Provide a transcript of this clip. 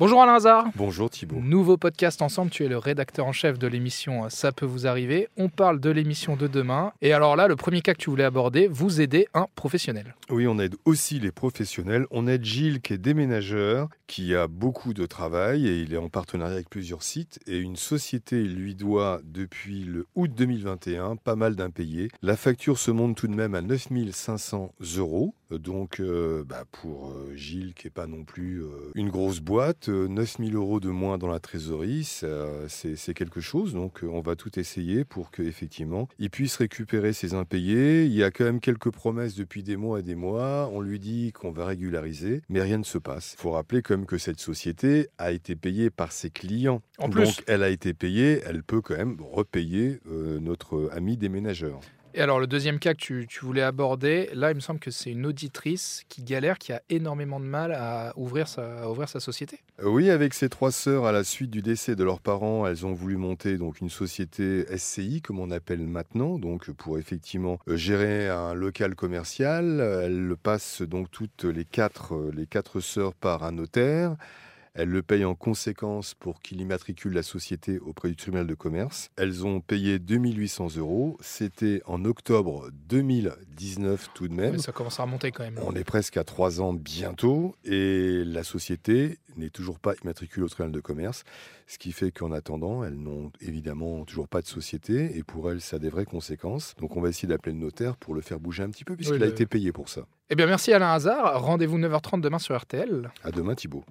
Bonjour Alain Hazard. Bonjour Thibault. Nouveau podcast ensemble, tu es le rédacteur en chef de l'émission Ça peut vous arriver. On parle de l'émission de demain. Et alors là, le premier cas que tu voulais aborder, vous aidez un professionnel. Oui, on aide aussi les professionnels. On aide Gilles qui est déménageur, qui a beaucoup de travail et il est en partenariat avec plusieurs sites. Et une société lui doit depuis le août 2021 pas mal d'impayés. La facture se monte tout de même à 9500 euros. Donc euh, bah, pour euh, Gilles qui n'est pas non plus euh, une grosse boîte, 9000 euros de moins dans la trésorerie, c'est quelque chose. Donc on va tout essayer pour qu'effectivement il puisse récupérer ses impayés. Il y a quand même quelques promesses depuis des mois et des mois. On lui dit qu'on va régulariser, mais rien ne se passe. Il faut rappeler quand même que cette société a été payée par ses clients. En Donc elle a été payée, elle peut quand même repayer notre ami déménageur. Et alors, le deuxième cas que tu, tu voulais aborder, là, il me semble que c'est une auditrice qui galère, qui a énormément de mal à ouvrir sa, ouvrir sa société. Euh, Oui, avec ses trois sœurs, à la suite du décès de leurs parents, elles ont voulu monter donc une société SCI, comme on appelle maintenant, donc pour effectivement euh, gérer un local commercial. Elles passent donc toutes les quatre, euh, les quatre sœurs par un notaire. Elles le payent en conséquence pour qu'il immatricule la société auprès du tribunal de commerce. Elles ont payé 2800 euros. C'était en octobre 2019 tout de même. Mais ça commence à remonter quand même. On est presque à trois ans bientôt et la société n'est toujours pas immatriculée au tribunal de commerce, ce qui fait qu'en attendant, elles n'ont évidemment toujours pas de société et pour elles, ça a des vraies conséquences. Donc on va essayer d'appeler le notaire pour le faire bouger un petit peu puisqu'il Oui, a le- été payé pour ça. Eh bien, merci Alain Hazard. Rendez-vous 9h30 demain sur RTL. À demain Thibault.